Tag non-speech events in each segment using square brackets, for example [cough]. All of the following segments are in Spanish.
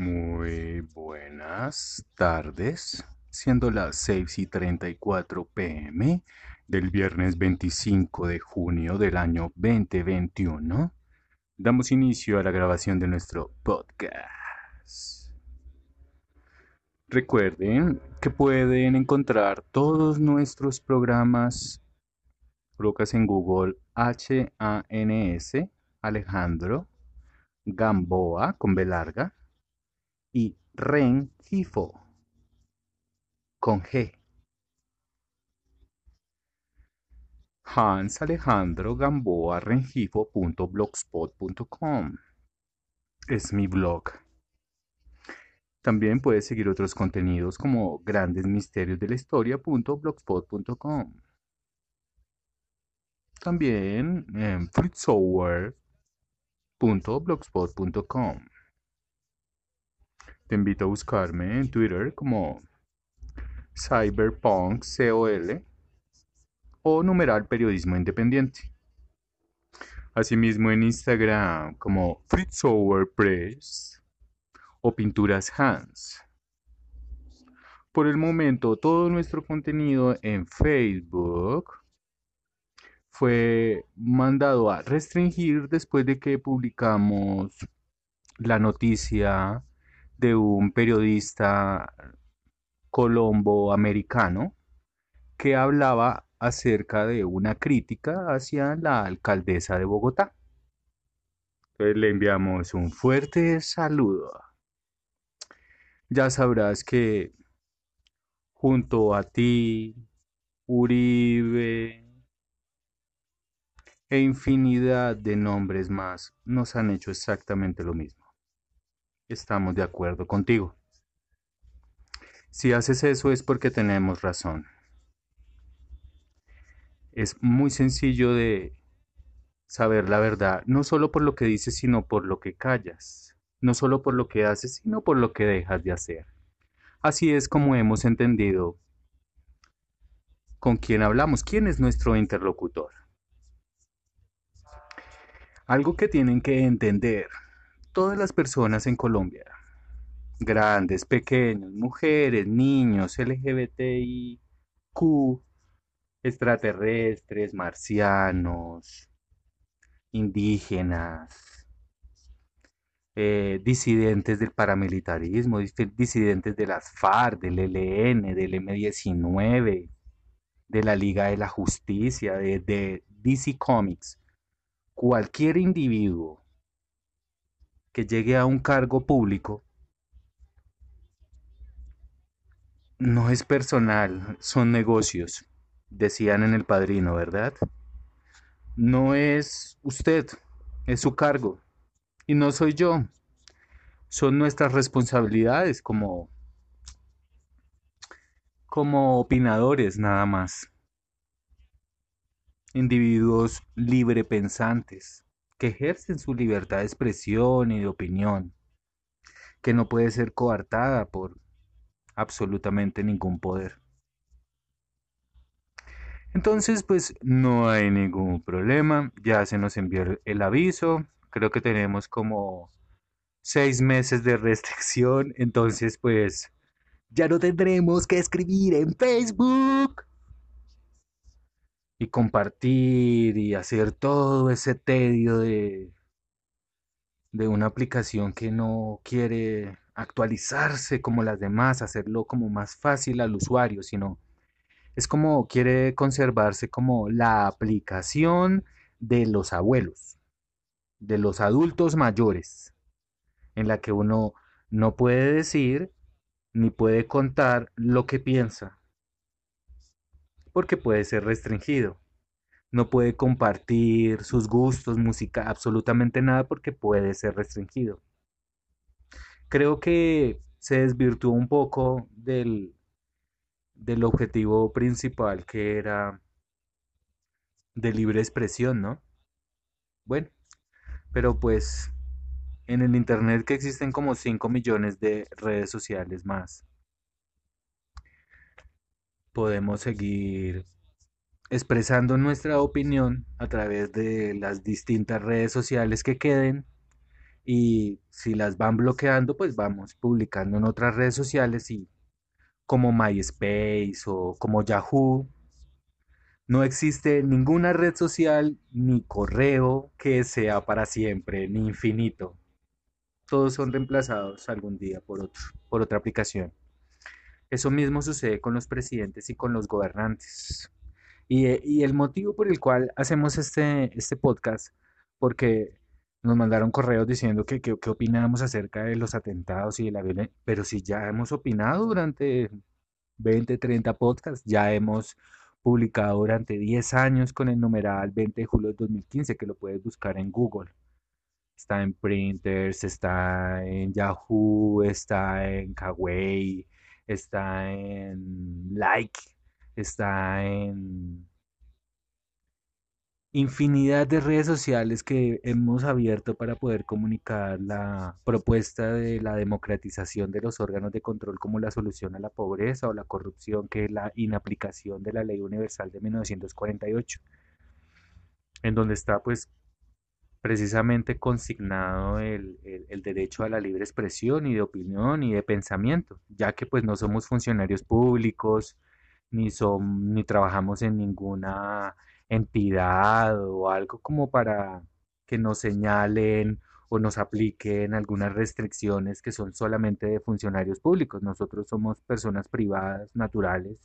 Muy buenas tardes, siendo las 6 y 34 pm del viernes 25 de junio del año 2021, damos inicio a la grabación de nuestro podcast. Recuerden que pueden encontrar todos nuestros programas, colocas en Google H-A-N-S, Alejandro Gamboa con B larga y Rengifo con G. Hans Alejandro Gamboa Rengifo.blogspot.com es mi blog. También puedes seguir otros contenidos como Grandes Misterios de la Historia.blogspot.com. También en fruitsower.blogspot.com. Te invito a buscarme en Twitter como CyberpunkCOL o numeral Periodismo Independiente. Asimismo en Instagram como Press o Pinturas Hans. Por el momento, todo nuestro contenido en Facebook fue mandado a restringir después de que publicamos la noticia de un periodista colombo-americano que hablaba acerca de una crítica hacia la alcaldesa de Bogotá. Entonces le enviamos un fuerte saludo. Ya sabrás que junto a ti, Uribe e infinidad de nombres más nos han hecho exactamente lo mismo estamos de acuerdo contigo. Si haces eso es porque tenemos razón. Es muy sencillo de saber la verdad, no solo por lo que dices, sino por lo que callas, no solo por lo que haces, sino por lo que dejas de hacer. Así es como hemos entendido con quién hablamos, quién es nuestro interlocutor. Algo que tienen que entender todas las personas en Colombia, grandes, pequeños, mujeres, niños, LGBTIQ, extraterrestres, marcianos, indígenas, eh, disidentes del paramilitarismo, disidentes de las FARC, del ELN, del M19, de la Liga de la Justicia, de, de DC Comics, cualquier individuo que llegue a un cargo público no es personal, son negocios, decían en el padrino, ¿verdad? No es usted, es su cargo. Y no soy yo. Son nuestras responsabilidades como como opinadores nada más. Individuos libre pensantes que ejercen su libertad de expresión y de opinión, que no puede ser coartada por absolutamente ningún poder. Entonces, pues no hay ningún problema, ya se nos envió el aviso, creo que tenemos como seis meses de restricción, entonces pues ya no tendremos que escribir en Facebook y compartir y hacer todo ese tedio de, de una aplicación que no quiere actualizarse como las demás, hacerlo como más fácil al usuario, sino es como quiere conservarse como la aplicación de los abuelos, de los adultos mayores, en la que uno no puede decir ni puede contar lo que piensa, porque puede ser restringido. No puede compartir sus gustos, música, absolutamente nada porque puede ser restringido. Creo que se desvirtuó un poco del, del objetivo principal que era de libre expresión, ¿no? Bueno, pero pues en el Internet que existen como 5 millones de redes sociales más podemos seguir expresando nuestra opinión a través de las distintas redes sociales que queden y si las van bloqueando, pues vamos publicando en otras redes sociales y como MySpace o como Yahoo. No existe ninguna red social ni correo que sea para siempre ni infinito. Todos son reemplazados algún día por otro, por otra aplicación. Eso mismo sucede con los presidentes y con los gobernantes. Y, el motivo por el cual hacemos este, este podcast, porque nos mandaron correos diciendo que qué opinábamos acerca de los atentados y de la violencia, pero si ya hemos opinado durante 20, 30 podcasts, ya hemos publicado durante 10 años con el numeral 20 de julio de 2015, que lo puedes buscar en Google. Está en Printers, está en Yahoo, está en Kawaii, está en Like, está en infinidad de redes sociales que hemos abierto para poder comunicar la propuesta de la democratización de los órganos de control como la solución a la pobreza o la corrupción, que es la inaplicación de la Ley Universal de 1948, en donde está pues precisamente consignado el, el, derecho a la libre expresión y de opinión y de pensamiento, ya que pues no somos funcionarios públicos, ni, son, ni trabajamos en ninguna entidad o algo como para que nos señalen o nos apliquen algunas restricciones que son solamente de funcionarios públicos. Nosotros somos personas privadas, naturales,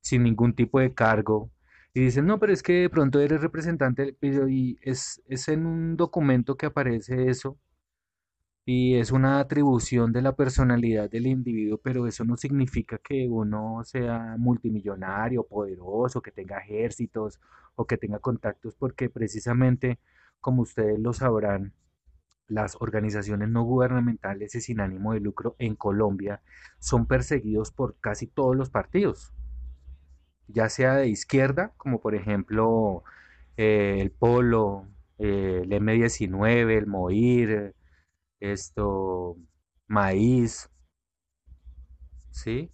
sin ningún tipo de cargo. Y dicen, no, pero es que de pronto eres representante, y es, es en un documento que aparece eso y es una atribución de la personalidad del individuo, pero eso no significa que uno sea multimillonario, poderoso, que tenga ejércitos o que tenga contactos, porque precisamente, como ustedes lo sabrán, las organizaciones no gubernamentales y sin ánimo de lucro en Colombia son perseguidos por casi todos los partidos, ya sea de izquierda, como por ejemplo eh, el Polo, eh, el M19, el MOIR, esto, maíz, ¿sí?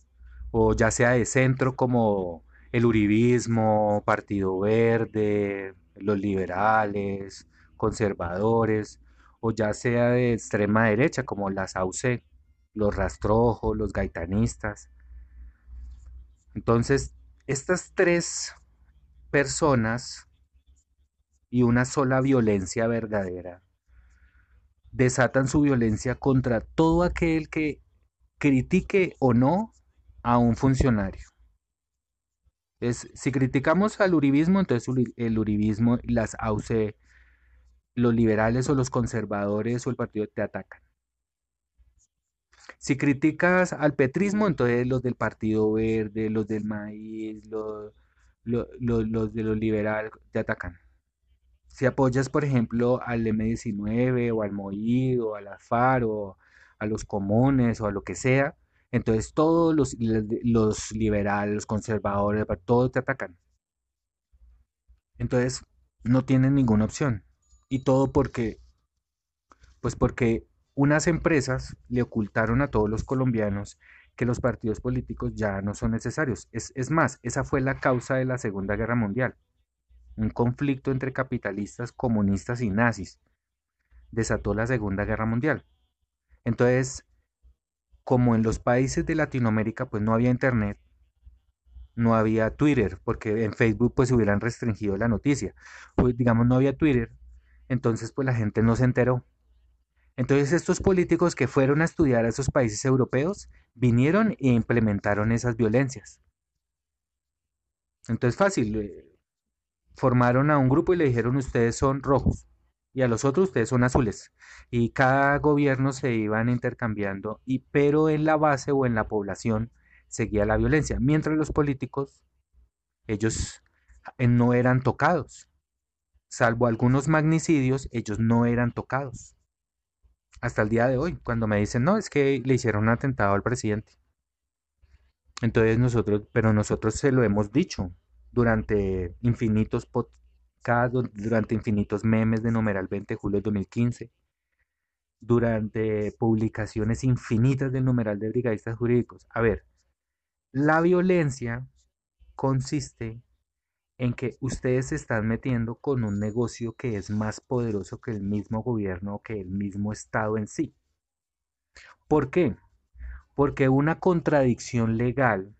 O ya sea de centro como el uribismo, Partido Verde, los liberales, conservadores, o ya sea de extrema derecha como la SAUCE, los rastrojos, los gaitanistas. Entonces, estas tres personas y una sola violencia verdadera desatan su violencia contra todo aquel que critique o no a un funcionario. Es, si criticamos al uribismo, entonces el uribismo, las los liberales o los conservadores o el partido te atacan. Si criticas al petrismo, entonces los del Partido Verde, los del maíz, los, los de los liberales te atacan. Si apoyas, por ejemplo, al M19 o al MOID o al AFAR o a los comunes o a lo que sea, entonces todos los, los liberales, los conservadores, todos te atacan. Entonces no tienen ninguna opción. Y todo porque, pues porque unas empresas le ocultaron a todos los colombianos que los partidos políticos ya no son necesarios. Es, es más, esa fue la causa de la Segunda Guerra Mundial un conflicto entre capitalistas, comunistas y nazis. Desató la Segunda Guerra Mundial. Entonces, como en los países de Latinoamérica pues no había internet, no había Twitter, porque en Facebook pues hubieran restringido la noticia. Pues digamos no había Twitter, entonces pues la gente no se enteró. Entonces estos políticos que fueron a estudiar a esos países europeos vinieron e implementaron esas violencias. Entonces fácil, eh, formaron a un grupo y le dijeron ustedes son rojos y a los otros ustedes son azules. Y cada gobierno se iban intercambiando, y, pero en la base o en la población seguía la violencia, mientras los políticos, ellos eh, no eran tocados. Salvo algunos magnicidios, ellos no eran tocados. Hasta el día de hoy, cuando me dicen, no, es que le hicieron un atentado al presidente. Entonces nosotros, pero nosotros se lo hemos dicho, durante infinitos podcasts, durante infinitos memes de numeral 20 de julio de 2015, durante publicaciones infinitas del numeral de brigadistas jurídicos. A ver, la violencia consiste en que ustedes se están metiendo con un negocio que es más poderoso que el mismo gobierno que el mismo Estado en sí. ¿Por qué? Porque una contradicción legal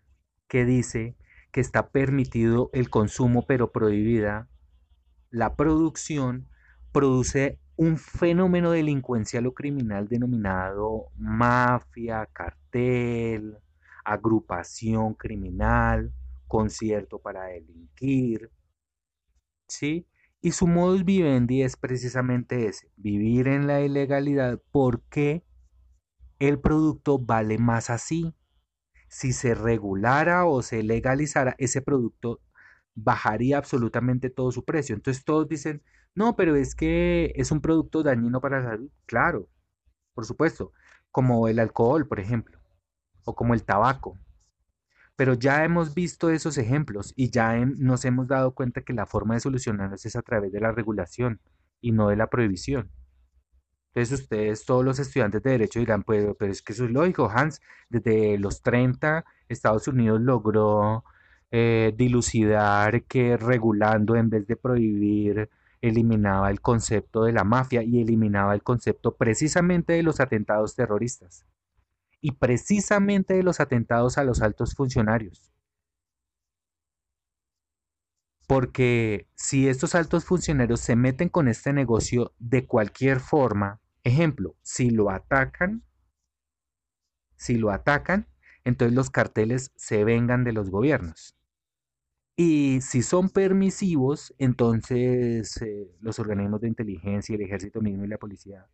que dice que está permitido el consumo pero prohibida la producción produce un fenómeno delincuencial o criminal denominado mafia, cartel, agrupación criminal, concierto para delinquir, ¿sí? Y su modus vivendi es precisamente ese, vivir en la ilegalidad porque el producto vale más así. Si se regulara o se legalizara, ese producto bajaría absolutamente todo su precio. Entonces todos dicen, no, pero es que es un producto dañino para la salud. Claro, por supuesto, como el alcohol, por ejemplo, o como el tabaco. Pero ya hemos visto esos ejemplos y ya nos hemos dado cuenta que la forma de solucionarlos es a través de la regulación y no de la prohibición. Entonces ustedes, todos los estudiantes de derecho dirán, pues, pero es que eso es lógico, Hans, desde los 30 Estados Unidos logró eh, dilucidar que regulando en vez de prohibir eliminaba el concepto de la mafia y eliminaba el concepto precisamente de los atentados terroristas y precisamente de los atentados a los altos funcionarios. Porque si estos altos funcionarios se meten con este negocio de cualquier forma, ejemplo, si lo atacan, si lo atacan, entonces los carteles se vengan de los gobiernos. Y si son permisivos, entonces eh, los organismos de inteligencia, el ejército mismo y la policía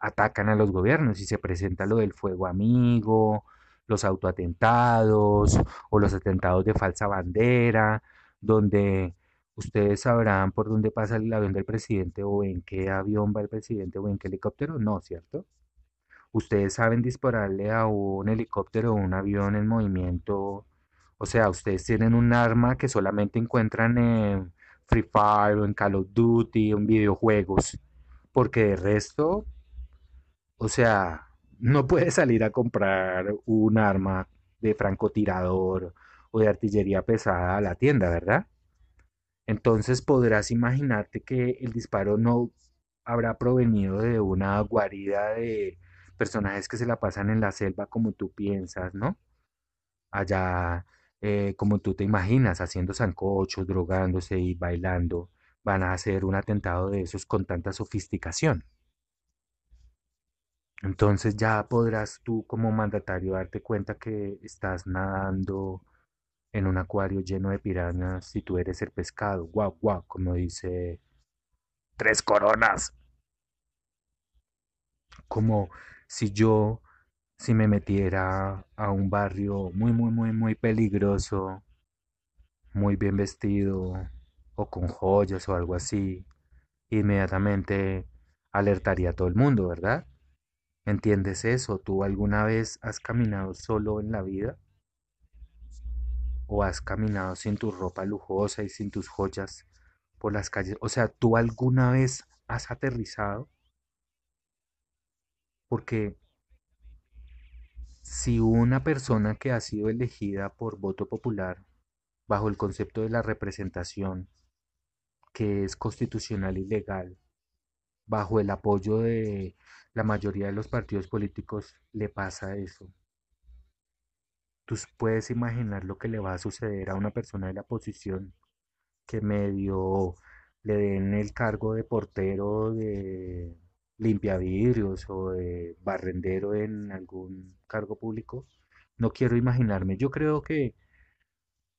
atacan a los gobiernos y se presenta lo del fuego amigo, los autoatentados o los atentados de falsa bandera, donde ustedes sabrán por dónde pasa el avión del presidente o en qué avión va el presidente o en qué helicóptero, no, ¿cierto? Ustedes saben dispararle a un helicóptero o un avión en movimiento, o sea, ustedes tienen un arma que solamente encuentran en Free Fire o en Call of Duty, en videojuegos, porque de resto o sea, no puedes salir a comprar un arma de francotirador o de artillería pesada a la tienda, ¿verdad? Entonces podrás imaginarte que el disparo no habrá provenido de una guarida de personajes que se la pasan en la selva como tú piensas, ¿no? Allá, eh, como tú te imaginas, haciendo zancochos, drogándose y bailando, van a hacer un atentado de esos con tanta sofisticación. Entonces ya podrás tú como mandatario darte cuenta que estás nadando en un acuario lleno de pirañas si tú eres el pescado. Guau, guau, como dice tres coronas. Como si yo, si me metiera a un barrio muy, muy, muy, muy peligroso, muy bien vestido o con joyas o algo así, inmediatamente alertaría a todo el mundo, ¿verdad? ¿Entiendes eso? ¿Tú alguna vez has caminado solo en la vida? ¿O has caminado sin tu ropa lujosa y sin tus joyas por las calles? O sea, ¿tú alguna vez has aterrizado? Porque si una persona que ha sido elegida por voto popular bajo el concepto de la representación, que es constitucional y legal, bajo el apoyo de la mayoría de los partidos políticos le pasa eso. Tú puedes imaginar lo que le va a suceder a una persona de la posición que medio le den el cargo de portero de limpiavidrios o de barrendero en algún cargo público. No quiero imaginarme. Yo creo que,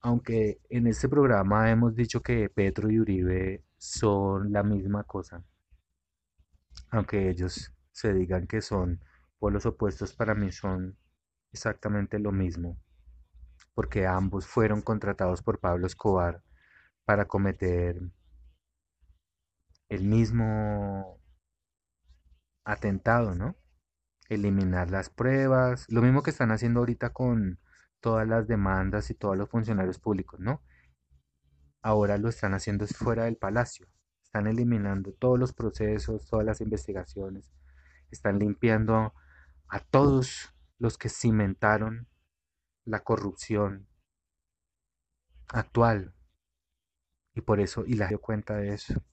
aunque en este programa hemos dicho que Petro y Uribe son la misma cosa, aunque ellos se digan que son polos opuestos, para mí son exactamente lo mismo, porque ambos fueron contratados por Pablo Escobar para cometer el mismo atentado, ¿no? Eliminar las pruebas, lo mismo que están haciendo ahorita con todas las demandas y todos los funcionarios públicos, ¿no? Ahora lo están haciendo fuera del palacio, están eliminando todos los procesos, todas las investigaciones, están limpiando a todos los que cimentaron la corrupción actual Y por eso, y la dio cuenta de eso.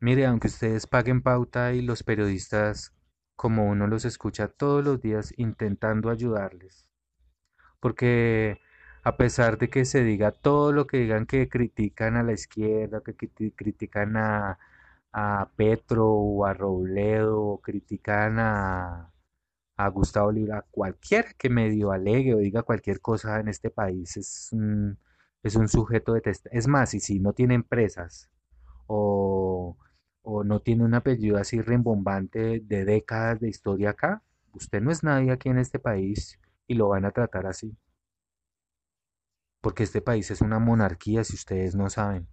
Mire, aunque ustedes paguen pauta y los periodistas, como uno los escucha todos los días intentando ayudarles, porque a pesar de que se diga todo lo que digan que critican a la izquierda, que critican a, a Petro o a Robledo, o critican a, a Gustavo Libra, cualquiera que medio alegue o diga cualquier cosa en este país es un, es un sujeto de test. Es más, y si no tiene empresas o, o no tiene un apellido así rimbombante de décadas de historia acá, usted no es nadie aquí en este país y lo van a tratar así. Porque este país es una monarquía, si ustedes no saben.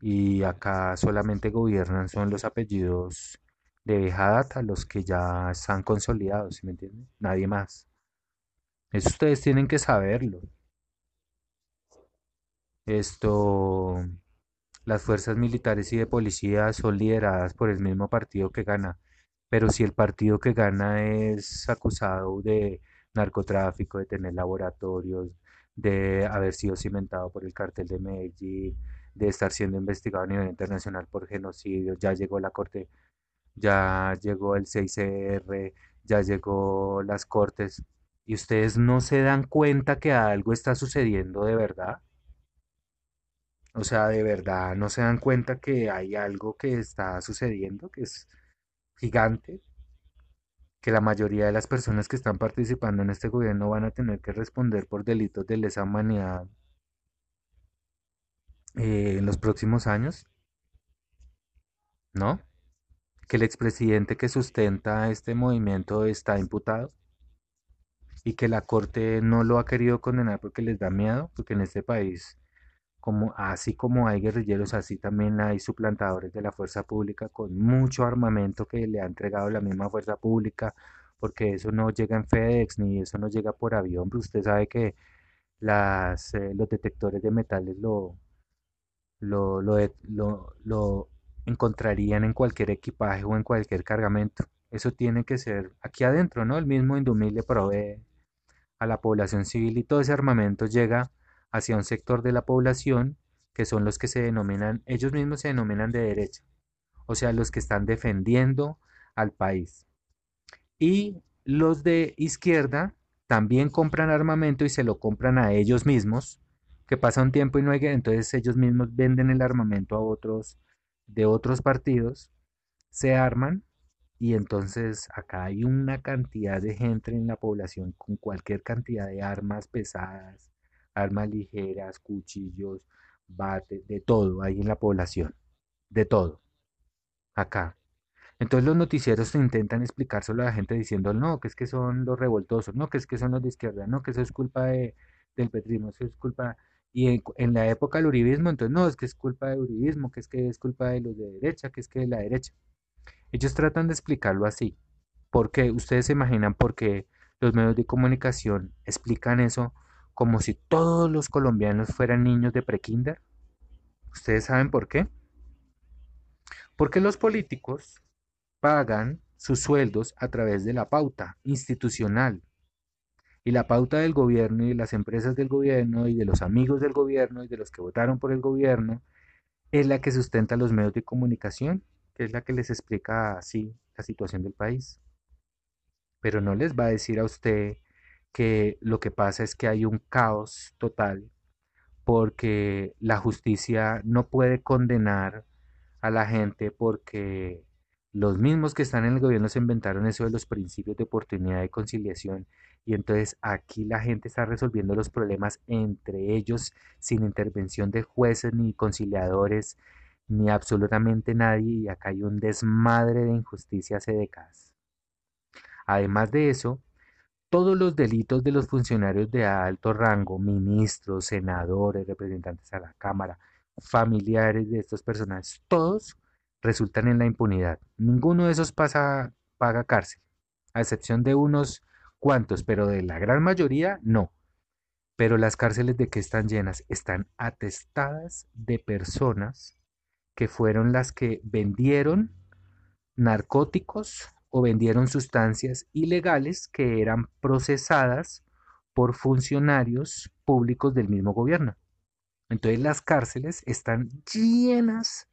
Y acá solamente gobiernan son los apellidos de vieja data, los que ya están consolidados, ¿sí me entienden? Nadie más. Eso ustedes tienen que saberlo. Esto, las fuerzas militares y de policía son lideradas por el mismo partido que gana, pero si el partido que gana es acusado de narcotráfico, de tener laboratorios, de haber sido cimentado por el cartel de Medellín, de estar siendo investigado a nivel internacional por genocidio, ya llegó la corte, ya llegó el 6CR, ya llegó las cortes, y ustedes no se dan cuenta que algo está sucediendo de verdad. O sea, de verdad no se dan cuenta que hay algo que está sucediendo, que es gigante, que la mayoría de las personas que están participando en este gobierno van a tener que responder por delitos de lesa humanidad eh, en los próximos años, ¿no? Que el expresidente que sustenta este movimiento está imputado y que la corte no lo ha querido condenar porque les da miedo, porque en este país como, así como hay guerrilleros, así también hay suplantadores de la fuerza pública con mucho armamento que le ha entregado la misma fuerza pública, porque eso no llega en FedEx ni eso no llega por avión, pero usted sabe que las, eh, los detectores de metales lo, lo, lo, lo, lo encontrarían en cualquier equipaje o en cualquier cargamento. Eso tiene que ser aquí adentro, ¿no? El mismo Indumil le provee a la población civil y todo ese armamento llega hacia un sector de la población que son los que se denominan, ellos mismos se denominan de derecha, o sea, los que están defendiendo al país. Y los de izquierda también compran armamento y se lo compran a ellos mismos, que pasa un tiempo y no hay entonces ellos mismos venden el armamento a otros de otros partidos, se arman y entonces acá hay una cantidad de gente en la población con cualquier cantidad de armas pesadas, armas ligeras, cuchillos, bate, de todo hay en la población, de todo, acá. Entonces los noticieros intentan explicárselo a la gente diciendo, no, que es que son los revoltosos, no, que es que son los de izquierda, no, que eso es culpa de, del petrismo, eso es culpa... Y en, la época del uribismo, entonces no, es que es culpa del uribismo, que es que es culpa de los de derecha, que es que de la derecha. Ellos tratan de explicarlo así, porque ustedes se imaginan por qué los medios de comunicación explican eso como si todos los colombianos fueran niños de prekinder. ¿Ustedes saben por qué? Porque los políticos pagan sus sueldos a través de la pauta institucional. Y la pauta del gobierno y de las empresas del gobierno y de los amigos del gobierno y de los que votaron por el gobierno es la que sustenta los medios de comunicación, que es la que les explica así la situación del país. Pero no les va a decir a usted que lo que pasa es que hay un caos total porque la justicia no puede condenar a la gente porque los mismos que están en el gobierno se inventaron eso de los principios de oportunidad y conciliación y entonces aquí la gente está resolviendo los problemas entre ellos sin intervención de jueces ni conciliadores ni absolutamente nadie y acá hay un desmadre de injusticia hace décadas. Además de eso, todos los delitos de los funcionarios de alto rango, ministros, senadores, representantes a la Cámara, familiares de estos personajes, todos resultan en la impunidad. Ninguno de esos pasa, paga cárcel, a excepción de unos cuantos, pero de la gran mayoría no. Pero las cárceles de que están llenas están atestadas de personas que fueron las que vendieron narcóticos o vendieron sustancias ilegales que eran procesadas por funcionarios públicos del mismo gobierno. Entonces las cárceles están llenas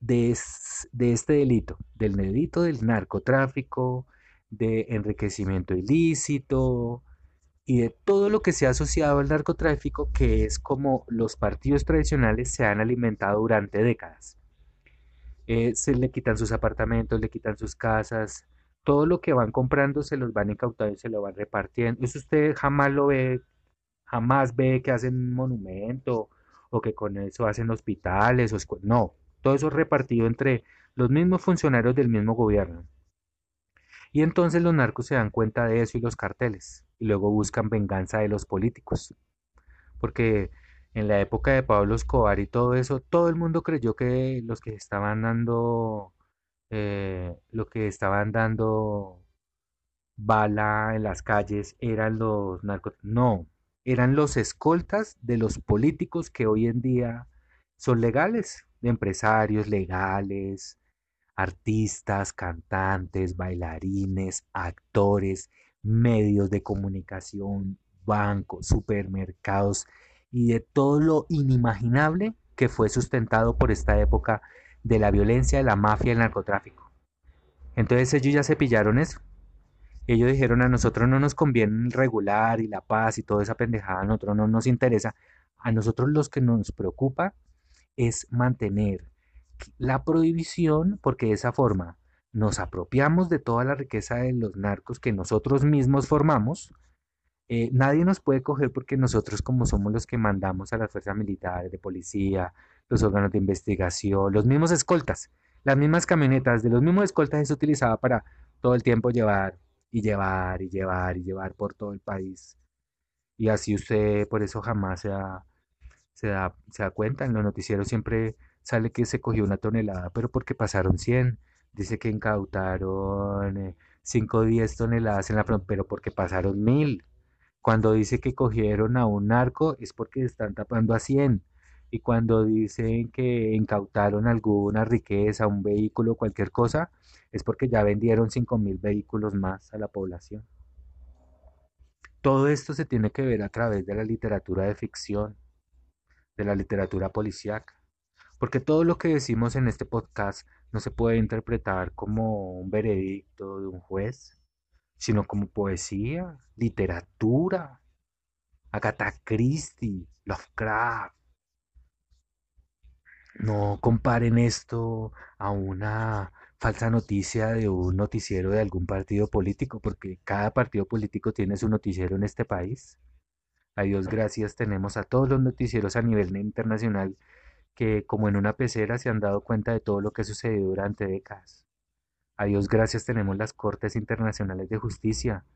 de, este delito, del delito del narcotráfico, de enriquecimiento ilícito y de todo lo que se ha asociado al narcotráfico, que es como los partidos tradicionales se han alimentado durante décadas. Eh, se le quitan sus apartamentos, le quitan sus casas, todo lo que van comprando se los van incautando y se lo van repartiendo. Eso usted jamás lo ve, jamás ve que hacen un monumento o que con eso hacen hospitales. O no, todo eso es repartido entre los mismos funcionarios del mismo gobierno. Y entonces los narcos se dan cuenta de eso y los carteles, y luego buscan venganza de los políticos. Porque en la época de Pablo Escobar y todo eso, todo el mundo creyó que los que estaban dando, eh, que estaban dando bala en las calles eran los narcos. No, eran los escoltas de los políticos que hoy en día son legales, de empresarios legales, artistas, cantantes, bailarines, actores, medios de comunicación, bancos, supermercados y de todo lo inimaginable que fue sustentado por esta época de la violencia, de la mafia y el narcotráfico. Entonces ellos ya se pillaron eso. Ellos dijeron a nosotros no nos conviene regular y la paz y toda esa pendejada, a nosotros no nos interesa. A nosotros los que nos preocupa es mantener la prohibición porque de esa forma nos apropiamos de toda la riqueza de los narcos que nosotros mismos formamos. Eh, nadie nos puede coger porque nosotros como somos los que mandamos a las fuerzas militares, de policía, los órganos de investigación, los mismos escoltas, las mismas camionetas de los mismos escoltas es utilizada para todo el tiempo llevar y llevar y llevar y llevar por todo el país. Y así usted por eso jamás se da, se da, se da cuenta. En los noticieros siempre sale que se cogió una tonelada, pero porque pasaron 100. Dice que incautaron 5 o 10 toneladas en la frontera, pero porque pasaron 1000. Cuando dice que cogieron a un narco es porque están tapando a 100. Y cuando dicen que incautaron alguna riqueza, un vehículo, cualquier cosa, es porque ya vendieron 5000 vehículos más a la población. Todo esto se tiene que ver a través de la literatura de ficción, de la literatura policíaca. Porque todo lo que decimos en este podcast no se puede interpretar como un veredicto de un juez, sino como poesía, literatura, Agatha Christie, Lovecraft. No comparen esto a una falsa noticia de un noticiero de algún partido político, porque cada partido político tiene su noticiero en este país. A Dios gracias tenemos a todos los noticieros a nivel internacional que como en una pecera se han dado cuenta de todo lo que sucedió durante décadas. A Dios gracias tenemos las Cortes Internacionales de Justicia,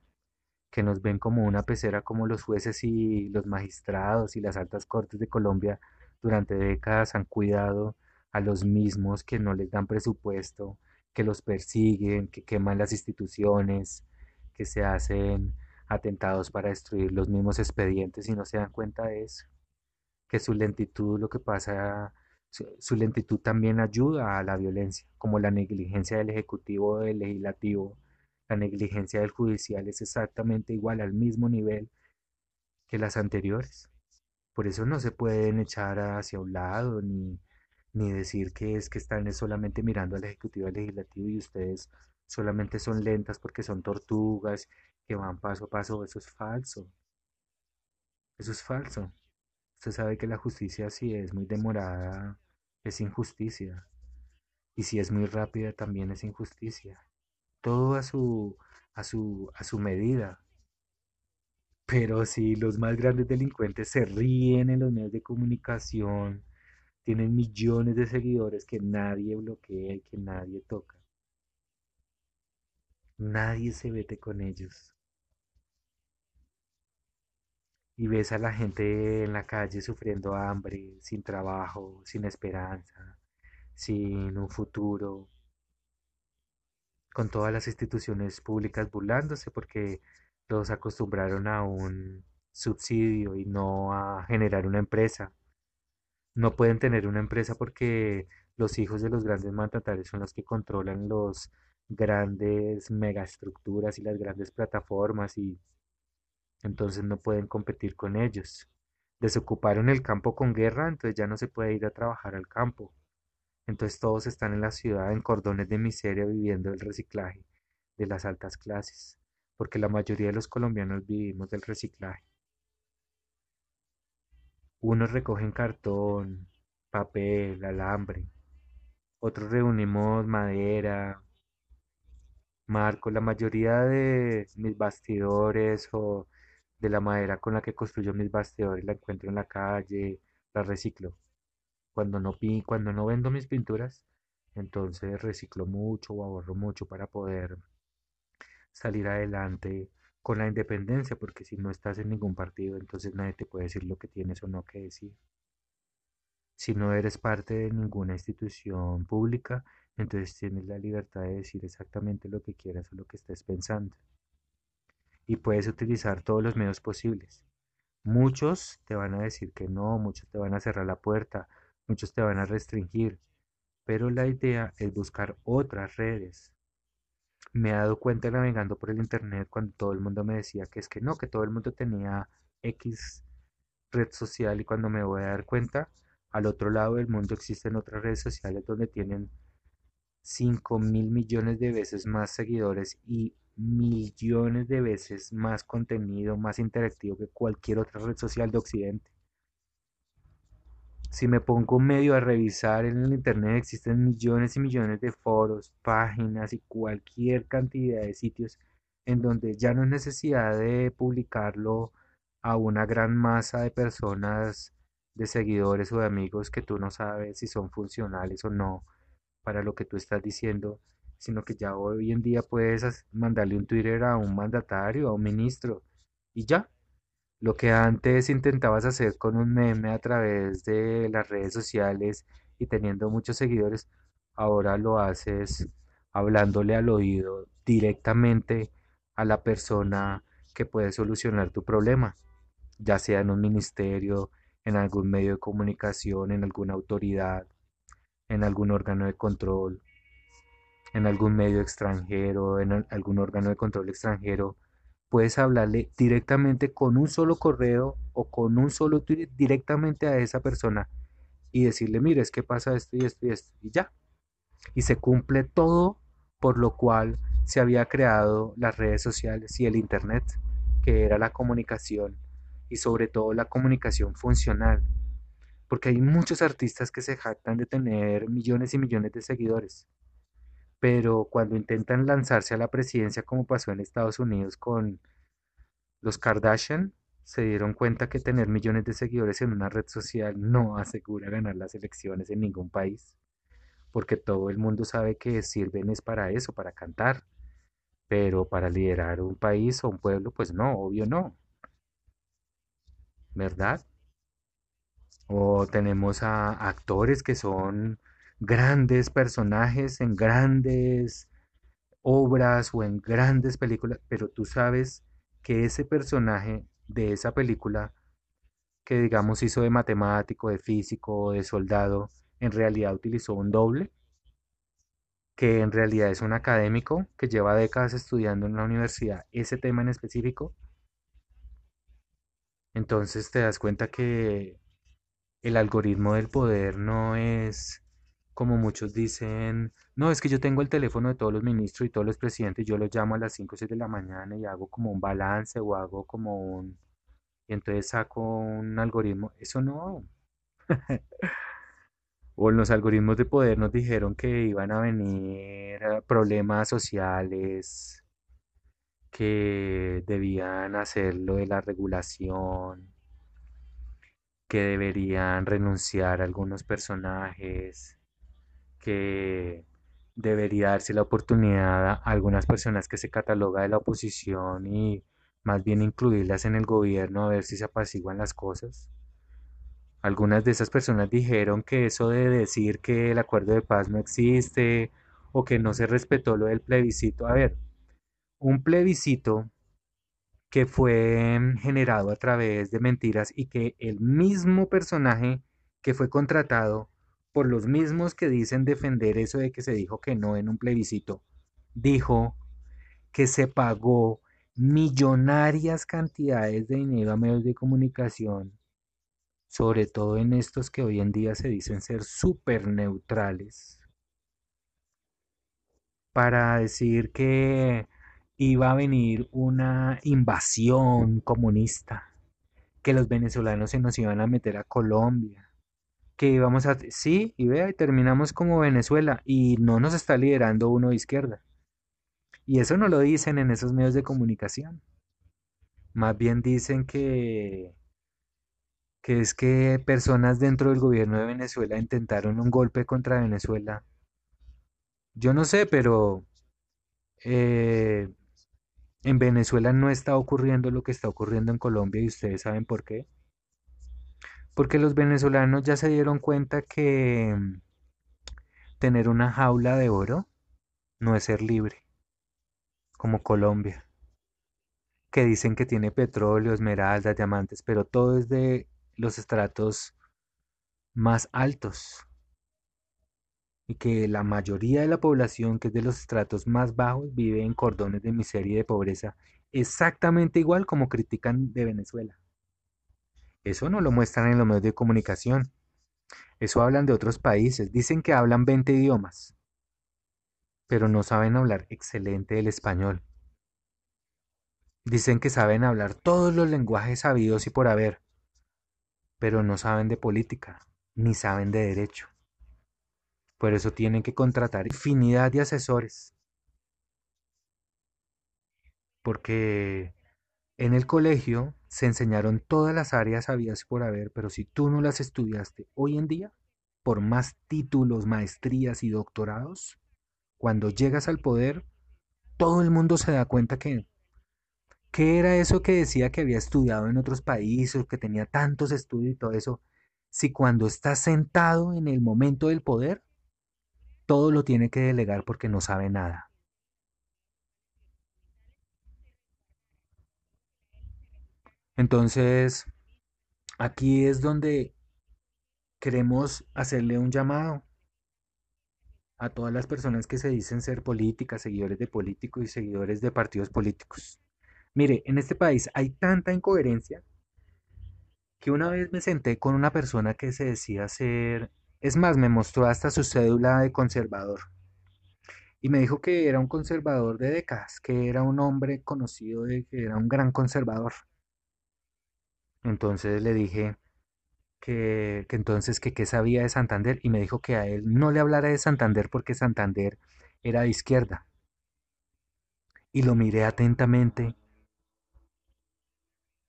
que nos ven como una pecera como los jueces y los magistrados y las altas cortes de Colombia durante décadas han cuidado a los mismos que no les dan presupuesto, que los persiguen, que queman las instituciones, que se hacen atentados para destruir los mismos expedientes y no se dan cuenta de eso que su lentitud lo que pasa, su, lentitud también ayuda a la violencia, como la negligencia del Ejecutivo del Legislativo, la negligencia del Judicial es exactamente igual al mismo nivel que las anteriores. Por eso no se pueden echar hacia un lado ni, ni decir que es que están solamente mirando al Ejecutivo y al Legislativo y ustedes solamente son lentas porque son tortugas que van paso a paso. Eso es falso. Eso es falso. Usted sabe que la justicia si es muy demorada es injusticia. Y si es muy rápida también es injusticia. Todo a su, a su, a su medida. Pero si los más grandes delincuentes se ríen en los medios de comunicación, tienen millones de seguidores que nadie bloquea y que nadie toca. Nadie se vete con ellos y ves a la gente en la calle sufriendo hambre, sin trabajo, sin esperanza, sin un futuro, con todas las instituciones públicas burlándose porque los acostumbraron a un subsidio y no a generar una empresa. No pueden tener una empresa porque los hijos de los grandes mandatarios son los que controlan los grandes megaestructuras y las grandes plataformas y entonces no pueden competir con ellos. Desocuparon el campo con guerra, entonces ya no se puede ir a trabajar al campo. Entonces todos están en la ciudad en cordones de miseria viviendo el reciclaje de las altas clases, porque la mayoría de los colombianos vivimos del reciclaje. Unos recogen cartón, papel, alambre, otros reunimos madera, marco. La mayoría de mis bastidores o de la madera con la que construyo mis bastidores la encuentro en la calle, la reciclo. Cuando no, cuando no vendo mis pinturas, entonces reciclo mucho o ahorro mucho para poder salir adelante con la independencia, porque si no estás en ningún partido, entonces nadie te puede decir lo que tienes o no que decir. Si no eres parte de ninguna institución pública, entonces tienes la libertad de decir exactamente lo que quieras o lo que estés pensando. Y puedes utilizar todos los medios posibles. Muchos te van a decir que no, muchos te van a cerrar la puerta, muchos te van a restringir, pero la idea es buscar otras redes. Me he dado cuenta navegando por el internet cuando todo el mundo me decía que es que no, que todo el mundo tenía X red social y cuando me voy a dar cuenta, al otro lado del mundo existen otras redes sociales donde tienen cinco mil millones de veces más seguidores y millones de veces más contenido, más interactivo que cualquier otra red social de Occidente. Si me pongo medio a revisar en el internet, existen millones y millones de foros, páginas y cualquier cantidad de sitios en donde ya no es necesidad de publicarlo a una gran masa de personas, de seguidores o de amigos que tú no sabes si son funcionales o no para lo que tú estás diciendo, sino que ya hoy en día puedes mandarle un Twitter a un mandatario, a un ministro y ya. Lo que antes intentabas hacer con un meme a través de las redes sociales y teniendo muchos seguidores, ahora lo haces hablándole al oído directamente a la persona que puede solucionar tu problema, ya sea en un ministerio, en algún medio de comunicación, en alguna autoridad, en algún órgano de control, en algún medio extranjero, en al- algún órgano de control extranjero puedes hablarle directamente con un solo correo o con un solo tweet directamente a esa persona y decirle, mire, es que pasa esto y esto y esto, y ya. Y se cumple todo por lo cual se había creado las redes sociales y el Internet, que era la comunicación y sobre todo la comunicación funcional, porque hay muchos artistas que se jactan de tener millones y millones de seguidores, pero cuando intentan lanzarse a la presidencia, como pasó en Estados Unidos con los Kardashian, se dieron cuenta que tener millones de seguidores en una red social no asegura ganar las elecciones en ningún país, porque todo el mundo sabe que sirven es para eso, para cantar, pero para liderar un país o un pueblo, pues no, obvio no, ¿verdad? O tenemos a actores que son grandes personajes en grandes obras o en grandes películas, pero tú sabes que ese personaje de esa película, que digamos hizo de matemático, de físico, de soldado, en realidad utilizó un doble, que en realidad es un académico que lleva décadas estudiando en la universidad ese tema en específico. Entonces te das cuenta que el algoritmo del poder no es como muchos dicen, no, es que yo tengo el teléfono de todos los ministros y todos los presidentes, yo los llamo a las 5 o 6 de la mañana y hago como un balance o hago como un, y entonces saco un algoritmo. Eso no. [laughs] O los algoritmos de poder nos dijeron que iban a venir eh, problemas sociales, que debían hacer lo de la regulación, que deberían renunciar algunos personajes, que debería darse la oportunidad a algunas personas que se cataloga de la oposición y más bien incluirlas en el gobierno a ver si se apaciguan las cosas. Algunas de esas personas dijeron que eso de decir que el acuerdo de paz no existe o que no se respetó lo del plebiscito. A ver, un plebiscito que fue generado a través de mentiras y que el mismo personaje que fue contratado por los mismos que dicen defender eso de que se dijo que no en un plebiscito, dijo que se pagó millonarias cantidades de dinero a medios de comunicación sobre todo en estos que hoy en día se dicen ser súper neutrales, para decir que iba a venir una invasión comunista, que los venezolanos se nos iban a meter a Colombia, que íbamos a... Sí, y vea, y terminamos como Venezuela y no nos está liderando uno de izquierda. Y eso no lo dicen en esos medios de comunicación. Más bien dicen que, que es que personas dentro del gobierno de Venezuela intentaron un golpe contra Venezuela. Yo no sé, pero eh, en Venezuela no está ocurriendo lo que está ocurriendo en Colombia y ustedes saben por qué. Porque los venezolanos ya se dieron cuenta que mm, tener una jaula de oro no es ser libre, como Colombia, que dicen que tiene petróleo, esmeraldas, diamantes, pero todo es de los estratos más altos y que la mayoría de la población que es de los estratos más bajos vive en cordones de miseria y de pobreza, exactamente igual como critican de Venezuela. Eso no lo muestran en los medios de comunicación. Eso hablan de otros países. Dicen que hablan 20 idiomas, pero no saben hablar excelente el español. Dicen que saben hablar todos los lenguajes sabidos y por haber, pero no saben de política, ni saben de derecho. Por eso tienen que contratar infinidad de asesores. Porque en el colegio se enseñaron todas las áreas habidas por haber, pero si tú no las estudiaste hoy en día, por más títulos, maestrías y doctorados, cuando llegas al poder, todo el mundo se da cuenta que ¿qué era eso que decía que había estudiado en otros países, que tenía tantos estudios y todo eso? Si cuando estás sentado en el momento del poder, todo lo tiene que delegar porque no sabe nada. Entonces, aquí es donde queremos hacerle un llamado a todas las personas que se dicen ser políticas, seguidores de políticos y seguidores de partidos políticos. Mire, en este país hay tanta incoherencia que una vez me senté con una persona que se decía ser es más, me mostró hasta su cédula de conservador. Y me dijo que era un conservador de décadas, que era un hombre conocido de que era un gran conservador. Entonces le dije que, entonces que qué sabía de Santander y me dijo que a él no le hablara de Santander porque Santander era de izquierda. Y lo miré atentamente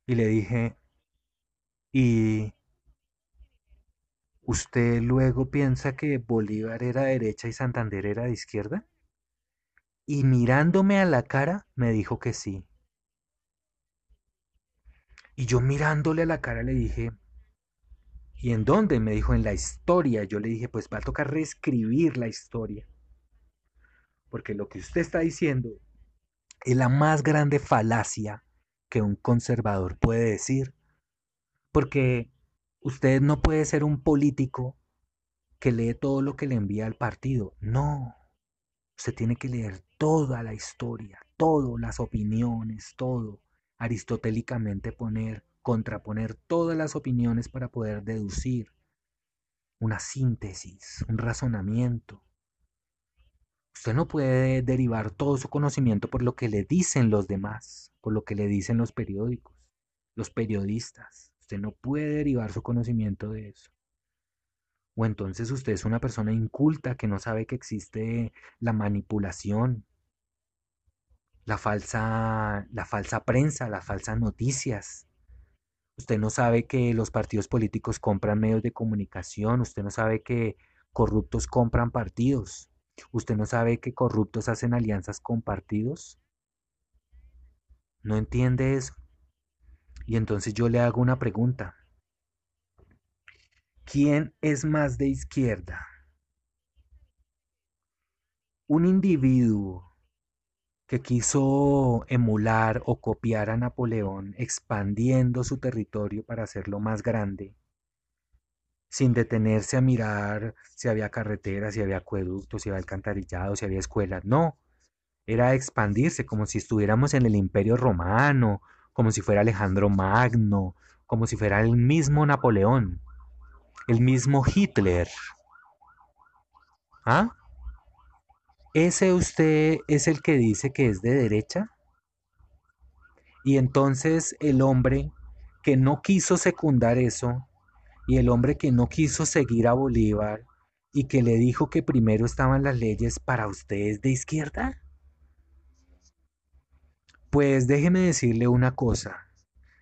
y le dije, ¿y ¿Usted luego piensa que Bolívar era derecha y Santander era de izquierda? Y mirándome a la cara me dijo que sí. Y yo mirándole a la cara le dije, ¿y en dónde? Me dijo, en la historia. Yo le dije, pues va a tocar reescribir la historia. Porque lo que usted está diciendo es la más grande falacia que un conservador puede decir. Porque Usted no puede ser un político que lee todo lo que le envía al partido. No. Usted tiene que leer toda la historia, todas las opiniones, todo. Aristotélicamente poner, contraponer todas las opiniones para poder deducir una síntesis, un razonamiento. Usted no puede derivar todo su conocimiento por lo que le dicen los demás, por lo que le dicen los periódicos, los periodistas. Usted no puede derivar su conocimiento de eso. O entonces usted es una persona inculta que no sabe que existe la manipulación, la falsa, la falsa prensa, las falsas noticias. Usted no sabe que los partidos políticos compran medios de comunicación. Usted no sabe que corruptos compran partidos. Usted no sabe que corruptos hacen alianzas con partidos. ¿No entiende eso? Y entonces yo le hago una pregunta. ¿Quién es más de izquierda? Un individuo que quiso emular o copiar a Napoleón expandiendo su territorio para hacerlo más grande, sin detenerse a mirar si había carreteras, si había acueductos, si había alcantarillado, si había escuelas. No, era expandirse como si estuviéramos en el imperio romano como si fuera Alejandro Magno como si fuera el mismo Napoleón, el mismo Hitler. ¿Ah? ¿Ese usted es el que dice que es de derecha? Y entonces el hombre que no quiso secundar eso y el hombre que no quiso seguir a Bolívar y que le dijo que primero estaban las leyes para ustedes de izquierda? Pues déjeme decirle una cosa.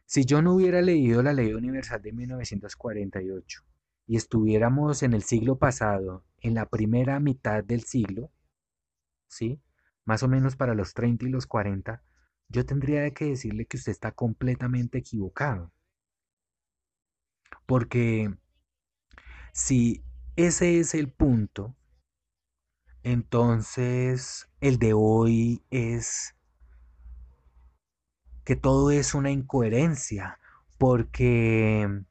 Si yo no hubiera leído la Ley Universal de 1948 y estuviéramos en el siglo pasado, en la primera mitad del siglo, ¿sí? Más o menos para los 30 y los 40, yo tendría que decirle que usted está completamente equivocado. Porque si ese es el punto, entonces el de hoy es que todo es una incoherencia, porque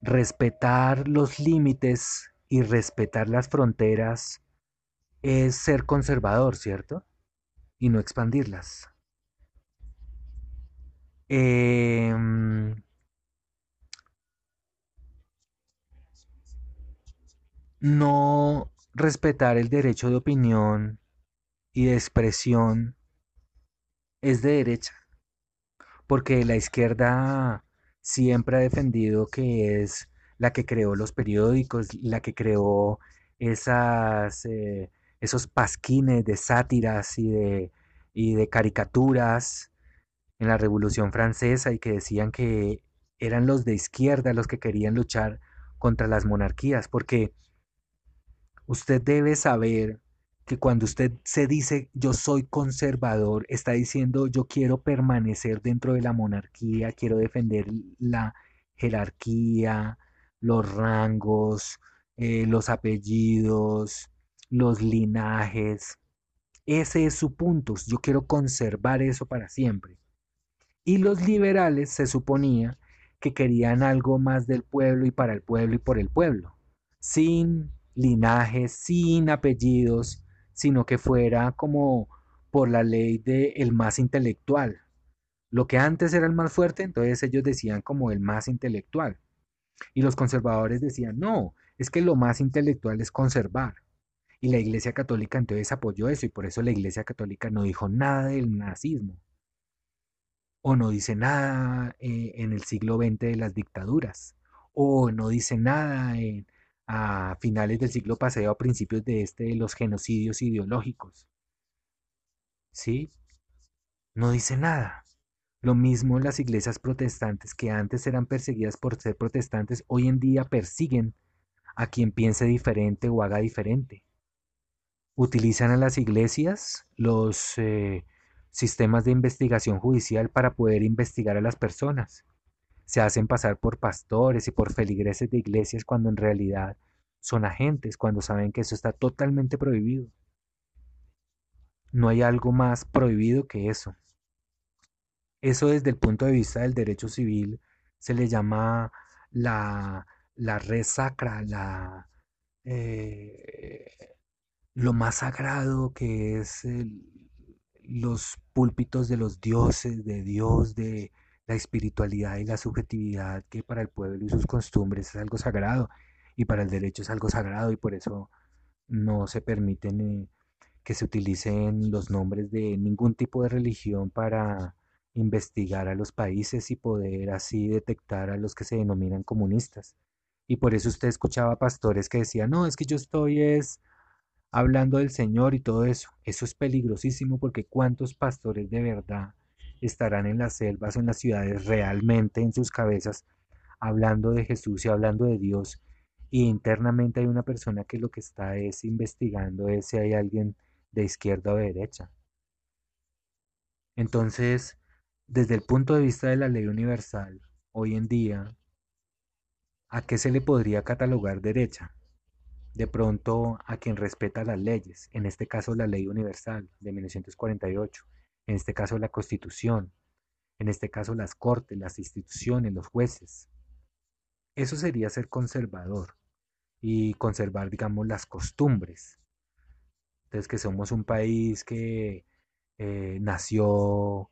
respetar los límites y respetar las fronteras es ser conservador, ¿cierto? Y no expandirlas. Em, no respetar el derecho de opinión y de expresión es de derecha, porque la izquierda siempre ha defendido que es la que creó los periódicos, la que creó esas, eh, esos pasquines de sátiras y de, y de caricaturas en la Revolución Francesa y que decían que eran los de izquierda los que querían luchar contra las monarquías, porque usted debe saber que cuando usted se dice yo soy conservador, está diciendo yo quiero permanecer dentro de la monarquía, quiero defender la jerarquía, los rangos, eh, los apellidos, los linajes. Ese es su punto. Yo quiero conservar eso para siempre. Y los liberales se suponía que querían algo más del pueblo y para el pueblo y por el pueblo, sin linajes, sin apellidos, sino que fuera como por la ley de el más intelectual. Lo que antes era el más fuerte, entonces ellos decían como el más intelectual. Y los conservadores decían, no, es que lo más intelectual es conservar. Y la Iglesia Católica entonces apoyó eso y por eso la Iglesia Católica no dijo nada del nazismo. O no dice nada eh, en el siglo XX de las dictaduras. O no dice nada a finales del siglo pasado, a principios de este, de los genocidios ideológicos. ¿Sí? No dice nada. Lo mismo las iglesias protestantes que antes eran perseguidas por ser protestantes, hoy en día persiguen a quien piense diferente o haga diferente. Utilizan a las iglesias los eh, sistemas de investigación judicial para poder investigar a las personas. Se hacen pasar por pastores y por feligreses de iglesias cuando en realidad son agentes, cuando saben que eso está totalmente prohibido. No hay algo más prohibido que eso. Eso desde el punto de vista del derecho civil se le llama la, la red sacra, la, eh, lo más sagrado que es los púlpitos de los dioses, de Dios, de la espiritualidad y la subjetividad que para el pueblo y sus costumbres es algo sagrado y para el derecho es algo sagrado y por eso no se permiten eh, que se utilicen los nombres de ningún tipo de religión para investigar a los países y poder así detectar a los que se denominan comunistas. Y por eso usted escuchaba pastores que decían, no, es que yo estoy es hablando del Señor y todo eso. Eso es peligrosísimo porque cuántos pastores de verdad estarán en las selvas o en las ciudades realmente en sus cabezas hablando de Jesús y hablando de Dios y internamente hay una persona que lo que está es investigando es si hay alguien de izquierda o de derecha. Entonces, desde el punto de vista de la ley universal, hoy en día, ¿a qué se le podría catalogar derecha? De pronto a quien respeta las leyes, en este caso la ley universal de 1948, en este caso la constitución, en este caso las cortes, las instituciones, los jueces. Eso sería ser conservador y conservar, digamos, las costumbres. Entonces, que somos un país que eh, nació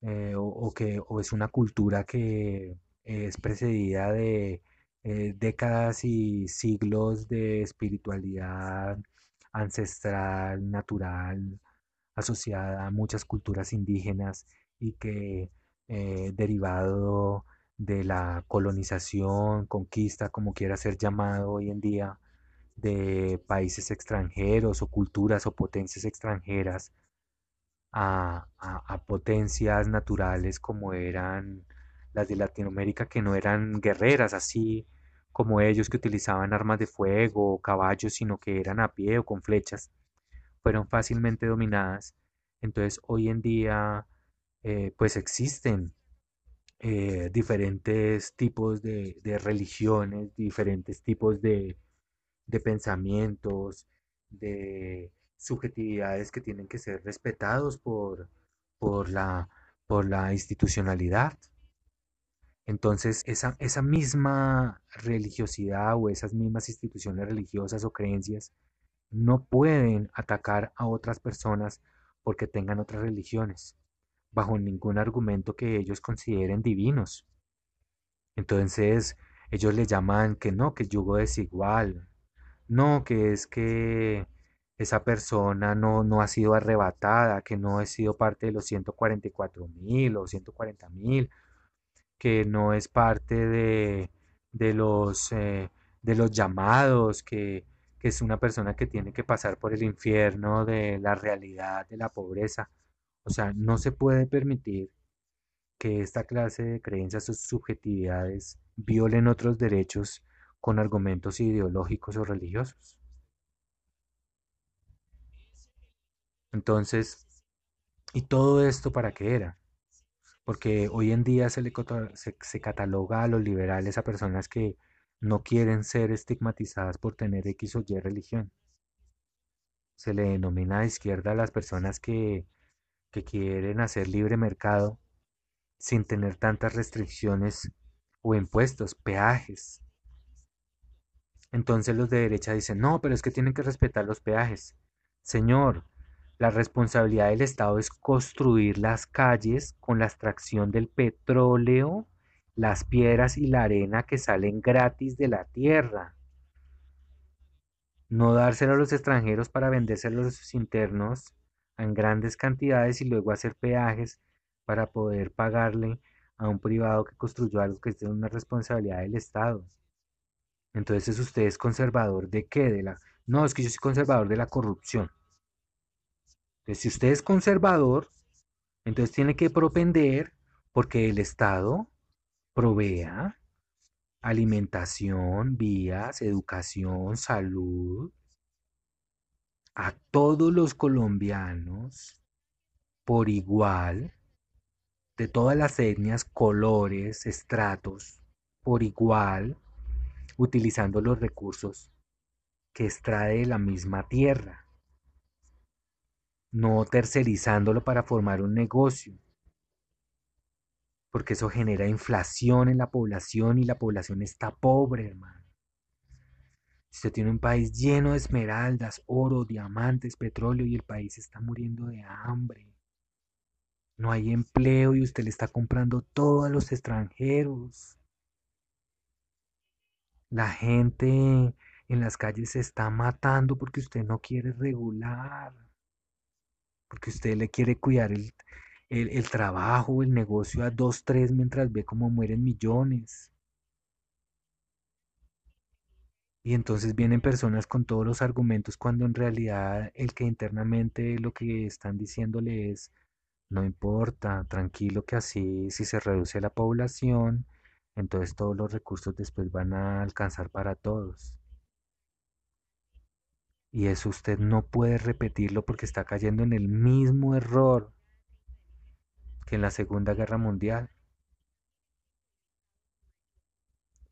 eh, o, que o es una cultura que es precedida de eh, décadas y siglos de espiritualidad ancestral, natural, asociada a muchas culturas indígenas y que eh, derivado de la colonización, conquista, como quiera ser llamado hoy en día, de países extranjeros o culturas o potencias extranjeras a, a potencias naturales como eran las de Latinoamérica, que no eran guerreras así como ellos que utilizaban armas de fuego o caballos, sino que eran a pie o con flechas, fueron fácilmente dominadas. Entonces hoy en día eh, pues existen eh, diferentes tipos de, de, religiones, diferentes tipos de, de pensamientos, de subjetividades que tienen que ser respetados por, por, la, por la institucionalidad. Entonces, esa, esa misma religiosidad o esas mismas instituciones religiosas o creencias no pueden atacar a otras personas porque tengan otras religiones, bajo ningún argumento que ellos consideren divinos. Entonces, ellos le llaman que no, que yugo desigual, no, que es que esa persona no, no ha sido arrebatada, que no ha sido parte de los 144 mil o 140 mil que no es parte de, de los, eh, de los llamados, que, que es una persona que tiene que pasar por el infierno de la realidad, de la pobreza. O sea, no se puede permitir que esta clase de creencias o subjetividades violen otros derechos con argumentos ideológicos o religiosos. Entonces, ¿y todo esto para qué era? Porque hoy en día se, le, cataloga a los liberales a personas que no quieren ser estigmatizadas por tener X o Y religión. Se le denomina a izquierda a las personas que, que quieren hacer libre mercado sin tener tantas restricciones o impuestos, peajes. Entonces los de derecha dicen, no, pero es que tienen que respetar los peajes. Señor, la responsabilidad del Estado es construir las calles con la extracción del petróleo, las piedras y la arena que salen gratis de la tierra. No dárselo a los extranjeros para vendérselo a los internos en grandes cantidades y luego hacer peajes para poder pagarle a un privado que construyó algo que es una responsabilidad del Estado. Entonces, ¿usted es conservador de qué? De la... No, es que yo soy conservador de la corrupción. Entonces, si usted es conservador, entonces tiene que propender porque el Estado provea alimentación, vías, educación, salud a todos los colombianos por igual, de todas las etnias, colores, estratos, por igual, utilizando los recursos que extrae la misma tierra no tercerizándolo para formar un negocio, porque eso genera inflación en la población y la población está pobre, hermano. Usted tiene un país lleno de esmeraldas, oro, diamantes, petróleo y el país está muriendo de hambre. No hay empleo y usted le está comprando todo a los extranjeros. La gente en las calles se está matando porque usted no quiere regular porque usted le quiere cuidar el, el, el trabajo, el negocio a dos, tres, mientras ve cómo mueren millones. Y entonces vienen personas con todos los argumentos cuando en realidad el que internamente lo que están diciéndole es, no importa, tranquilo que así, si se reduce la población, entonces todos los recursos después van a alcanzar para todos. Y eso usted no puede repetirlo porque está cayendo en el mismo error que en la Segunda Guerra Mundial.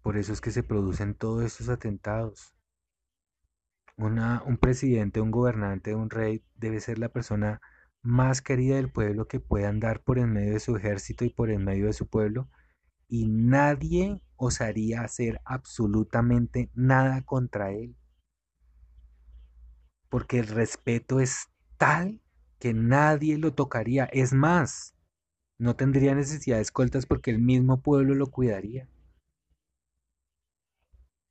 Por eso es que se producen todos estos atentados. un presidente, un gobernante, un rey debe ser la persona más querida del pueblo que pueda andar por en medio de su ejército y por en medio de su pueblo y nadie osaría hacer absolutamente nada contra él porque el respeto es tal que nadie lo tocaría. Es más, No tendría necesidad de escoltas porque el mismo pueblo lo cuidaría.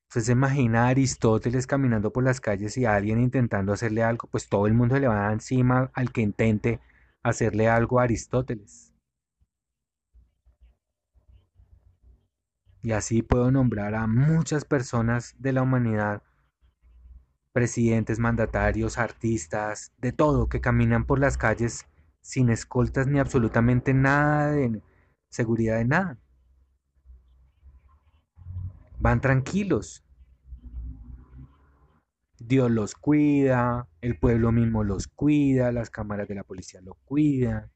Se imagina a Aristóteles caminando por las calles y a alguien intentando hacerle algo, pues todo el mundo le va encima al que intente hacerle algo a Aristóteles. Y así puedo nombrar a muchas personas de la humanidad, presidentes, mandatarios, artistas, de todo, que caminan por las calles sin escoltas ni absolutamente nada de seguridad de nada. Van tranquilos. Dios los cuida, el pueblo mismo los cuida, las cámaras de la policía los cuidan.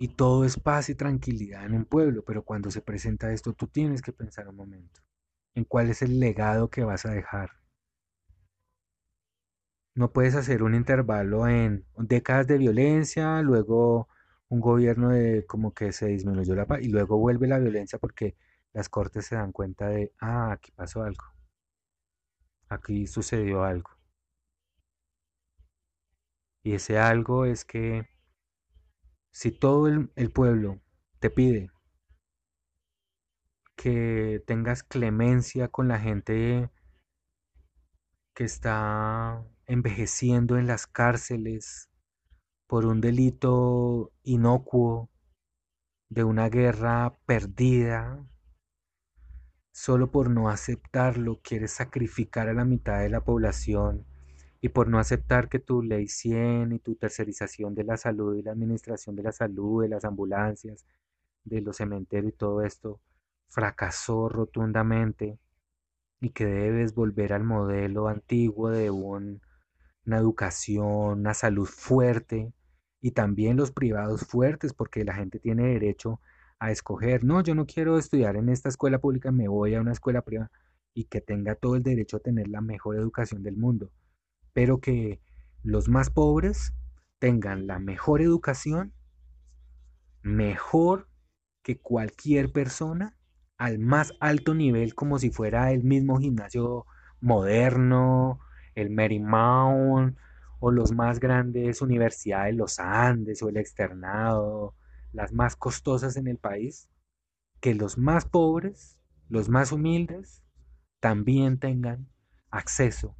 Y todo es paz y tranquilidad en un pueblo, pero cuando se presenta esto tú tienes que pensar un momento en cuál es el legado que vas a dejar. No puedes hacer un intervalo en décadas de violencia, luego un gobierno de como que se disminuyó la paz y luego vuelve la violencia porque las cortes se dan cuenta de, ah, aquí pasó algo, aquí sucedió algo. Y ese algo es que si todo el, el pueblo te pide que tengas clemencia con la gente que está envejeciendo en las cárceles por un delito inocuo de una guerra perdida, solo por no aceptarlo quieres sacrificar a la mitad de la población y por no aceptar que tu ley 100 y tu tercerización de la salud y la administración de la salud, de las ambulancias, de los cementerios y todo esto fracasó rotundamente y que debes volver al modelo antiguo de una educación, una salud fuerte y también los privados fuertes porque la gente tiene derecho a escoger, no, yo no quiero estudiar en esta escuela pública, me voy a una escuela privada y que tenga todo el derecho a tener la mejor educación del mundo, pero que los más pobres tengan la mejor educación, mejor que cualquier persona al más alto nivel como si fuera el mismo gimnasio moderno, el Marymount o los más grandes universidades, los Andes o el Externado, las más costosas en el país, que los más pobres, los más humildes, también tengan acceso.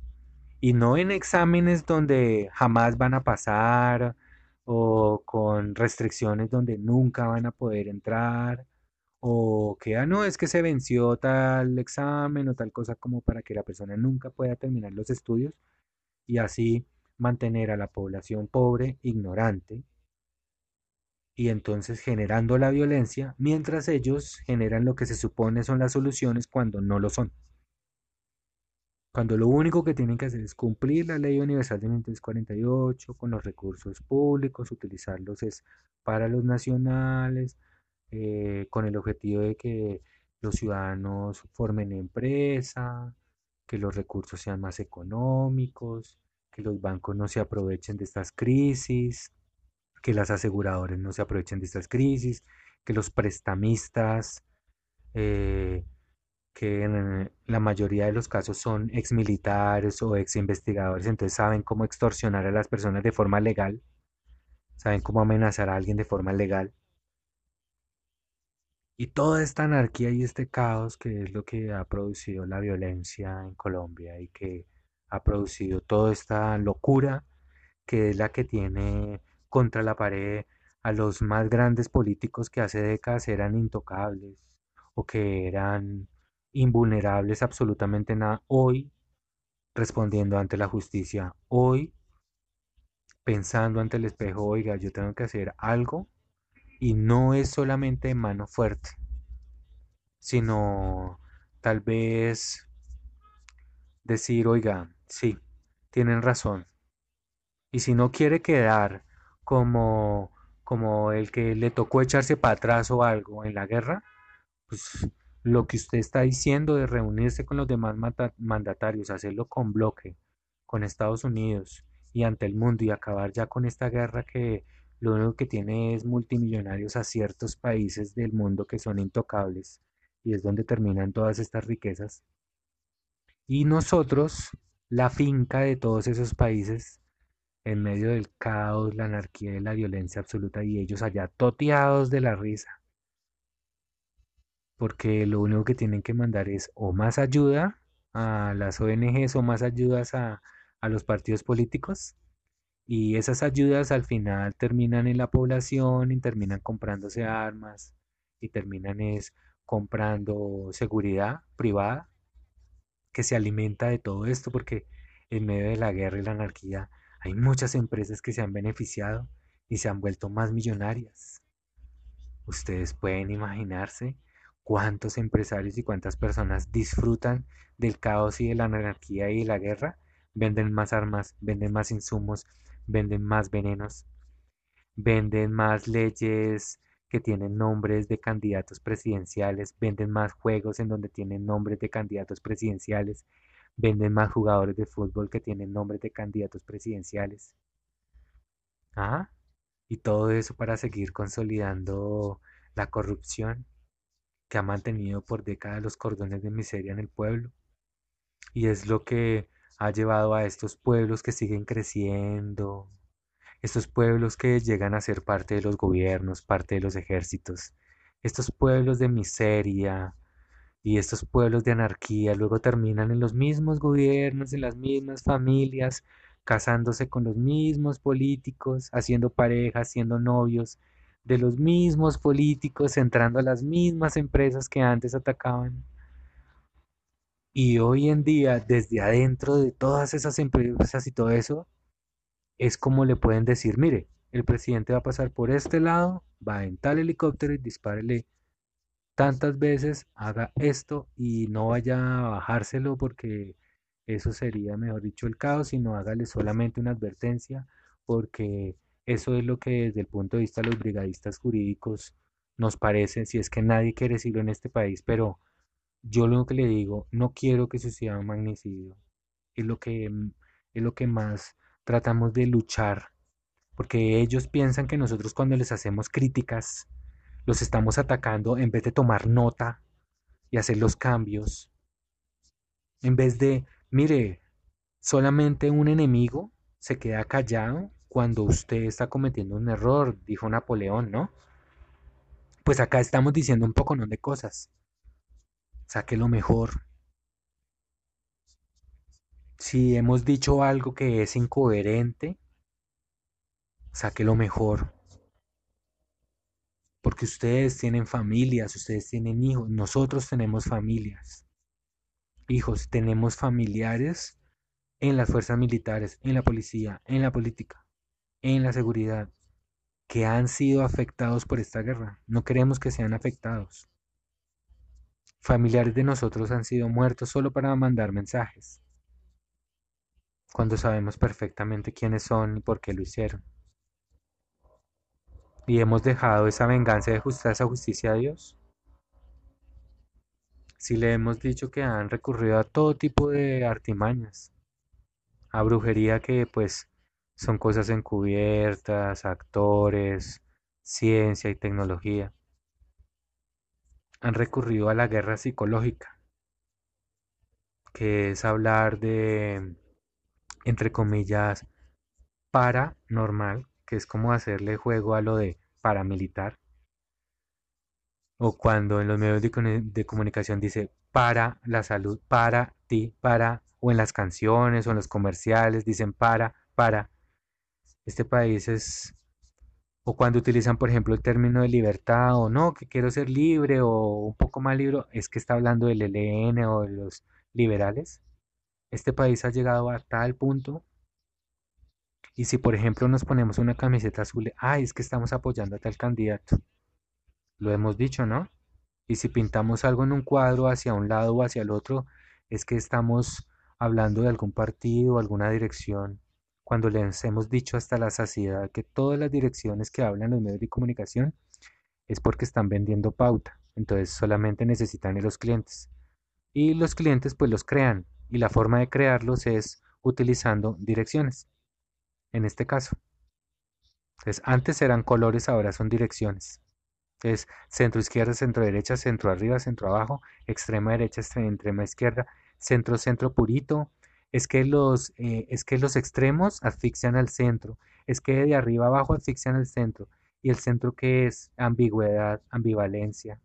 Y no en exámenes donde jamás van a pasar o con restricciones donde nunca van a poder entrar o que, ah, no, es que se venció tal examen o tal cosa como para que la persona nunca pueda terminar los estudios y así mantener a la población pobre, ignorante, y entonces generando la violencia, mientras ellos generan lo que se supone son las soluciones cuando no lo son. Cuando lo único que tienen que hacer es cumplir la ley universal de 1948 con los recursos públicos, utilizarlos es para los nacionales, eh, con el objetivo de que los ciudadanos formen empresa, que los recursos sean más económicos, que los bancos no se aprovechen de estas crisis, que las aseguradoras no se aprovechen de estas crisis, que los prestamistas, eh, que en la mayoría de los casos son ex militares o ex investigadores, entonces saben cómo extorsionar a las personas de forma legal, saben cómo amenazar a alguien de forma legal. Y toda esta anarquía y este caos que es lo que ha producido la violencia en Colombia y que ha producido toda esta locura que es la que tiene contra la pared a los más grandes políticos que hace décadas eran intocables o que eran invulnerables absolutamente nada. Hoy, respondiendo ante la justicia, hoy, pensando ante el espejo, oiga, yo tengo que hacer algo y no es solamente mano fuerte, sino tal vez decir, oiga, sí, tienen razón. Y si no quiere quedar como, como el que le tocó echarse para atrás o algo en la guerra, pues lo que usted está diciendo de reunirse con los demás mandatarios, hacerlo con bloque, con Estados Unidos y ante el mundo y acabar ya con esta guerra que lo único que tiene es multimillonarios a ciertos países del mundo que son intocables y es donde terminan todas estas riquezas. Y nosotros, la finca de todos esos países, en medio del caos, la anarquía y la violencia absoluta y ellos allá toteados de la risa. Porque lo único que tienen que mandar es o más ayuda a las ONGs o más ayudas a, a los partidos políticos y esas ayudas al final terminan en la población y terminan comprándose armas y terminan es comprando seguridad privada que se alimenta de todo esto porque en medio de la guerra y la anarquía hay muchas empresas que se han beneficiado y se han vuelto más millonarias. Ustedes pueden imaginarse cuántos empresarios y cuántas personas disfrutan del caos y de la anarquía y de la guerra. Venden más armas, venden más insumos, venden más venenos, venden más leyes que tienen nombres de candidatos presidenciales, venden más juegos en donde tienen nombres de candidatos presidenciales, venden más jugadores de fútbol que tienen nombres de candidatos presidenciales. ¿Ah? Y todo eso para seguir consolidando la corrupción que ha mantenido por décadas los cordones de miseria en el pueblo. Y es lo que ha llevado a estos pueblos que siguen creciendo, estos pueblos que llegan a ser parte de los gobiernos, parte de los ejércitos, estos pueblos de miseria y estos pueblos de anarquía luego terminan en los mismos gobiernos, en las mismas familias, casándose con los mismos políticos, haciendo parejas, siendo novios de los mismos políticos, entrando a las mismas empresas que antes atacaban. Y hoy en día, desde adentro de todas esas empresas y todo eso, es como le pueden decir, mire, el presidente va a pasar por este lado, va en tal helicóptero y dispárele tantas veces, haga esto y no vaya a bajárselo porque eso sería, mejor dicho, el caos, sino hágale solamente una advertencia porque eso es lo que desde el punto de vista de los brigadistas jurídicos nos parece, si es que nadie quiere decirlo en este país, pero yo lo que le digo, no quiero que suceda un magnicidio. Es lo que, es lo que más tratamos de luchar, porque ellos piensan que nosotros cuando les hacemos críticas, los estamos atacando en vez de tomar nota y hacer los cambios. En vez de, mire, solamente un enemigo se queda callado cuando usted está cometiendo un error, dijo Napoleón, ¿no? Pues acá estamos diciendo un poco ¿no? de cosas. Saque lo mejor, si hemos dicho algo que es incoherente, saque lo mejor. Porque ustedes tienen familias, ustedes tienen hijos, nosotros tenemos familias. Hijos, tenemos familiares en las fuerzas militares, en la policía, en la política, en la seguridad, que han sido afectados por esta guerra. No queremos que sean afectados. Familiares de nosotros han sido muertos solo para mandar mensajes cuando sabemos perfectamente quiénes son y por qué lo hicieron. Y hemos dejado esa venganza de justicia, justicia a Dios. Si le hemos dicho que han recurrido a todo tipo de artimañas, a brujería que pues son cosas encubiertas, actores, ciencia y tecnología. Han recurrido a la guerra psicológica, que es hablar de entre comillas, paranormal, que es como hacerle juego a lo de paramilitar. O cuando en los medios de, comunicación dice para la salud, para ti, para, o en las canciones o en los comerciales dicen para, para. Este país es, o cuando utilizan, por ejemplo, el término de libertad, o no, que quiero ser libre, o un poco más libre, es que está hablando del LN o de los liberales. Este país ha llegado a tal punto. Y si por ejemplo nos ponemos una camiseta azul, ay, es que estamos apoyando a tal candidato. Lo hemos dicho, ¿no? Y si pintamos algo en un cuadro hacia un lado o hacia el otro, es que estamos hablando de algún partido alguna dirección. Cuando les hemos dicho hasta la saciedad que todas las direcciones que hablan los medios de comunicación es porque están vendiendo pauta. Entonces solamente necesitan a los clientes. Y los clientes pues los crean y la forma de crearlos es utilizando direcciones. En este caso. Entonces, antes eran colores, ahora son direcciones. Entonces, centro izquierda, centro derecha, centro arriba, centro abajo, extrema derecha, extrema izquierda, centro, centro purito, Es que los, eh, es que los extremos asfixian al centro. Es que de arriba abajo asfixian al centro. ¿Y el centro qué es? Ambigüedad, ambivalencia,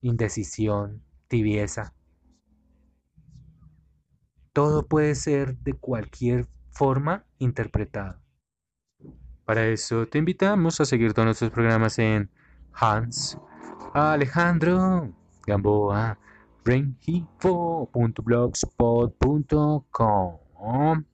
indecisión, tibieza. Todo puede ser de cualquier forma interpretado. Para eso te invitamos a seguir todos nuestros programas en Hans Alejandro Gamboa Brainhifo.blogspot.com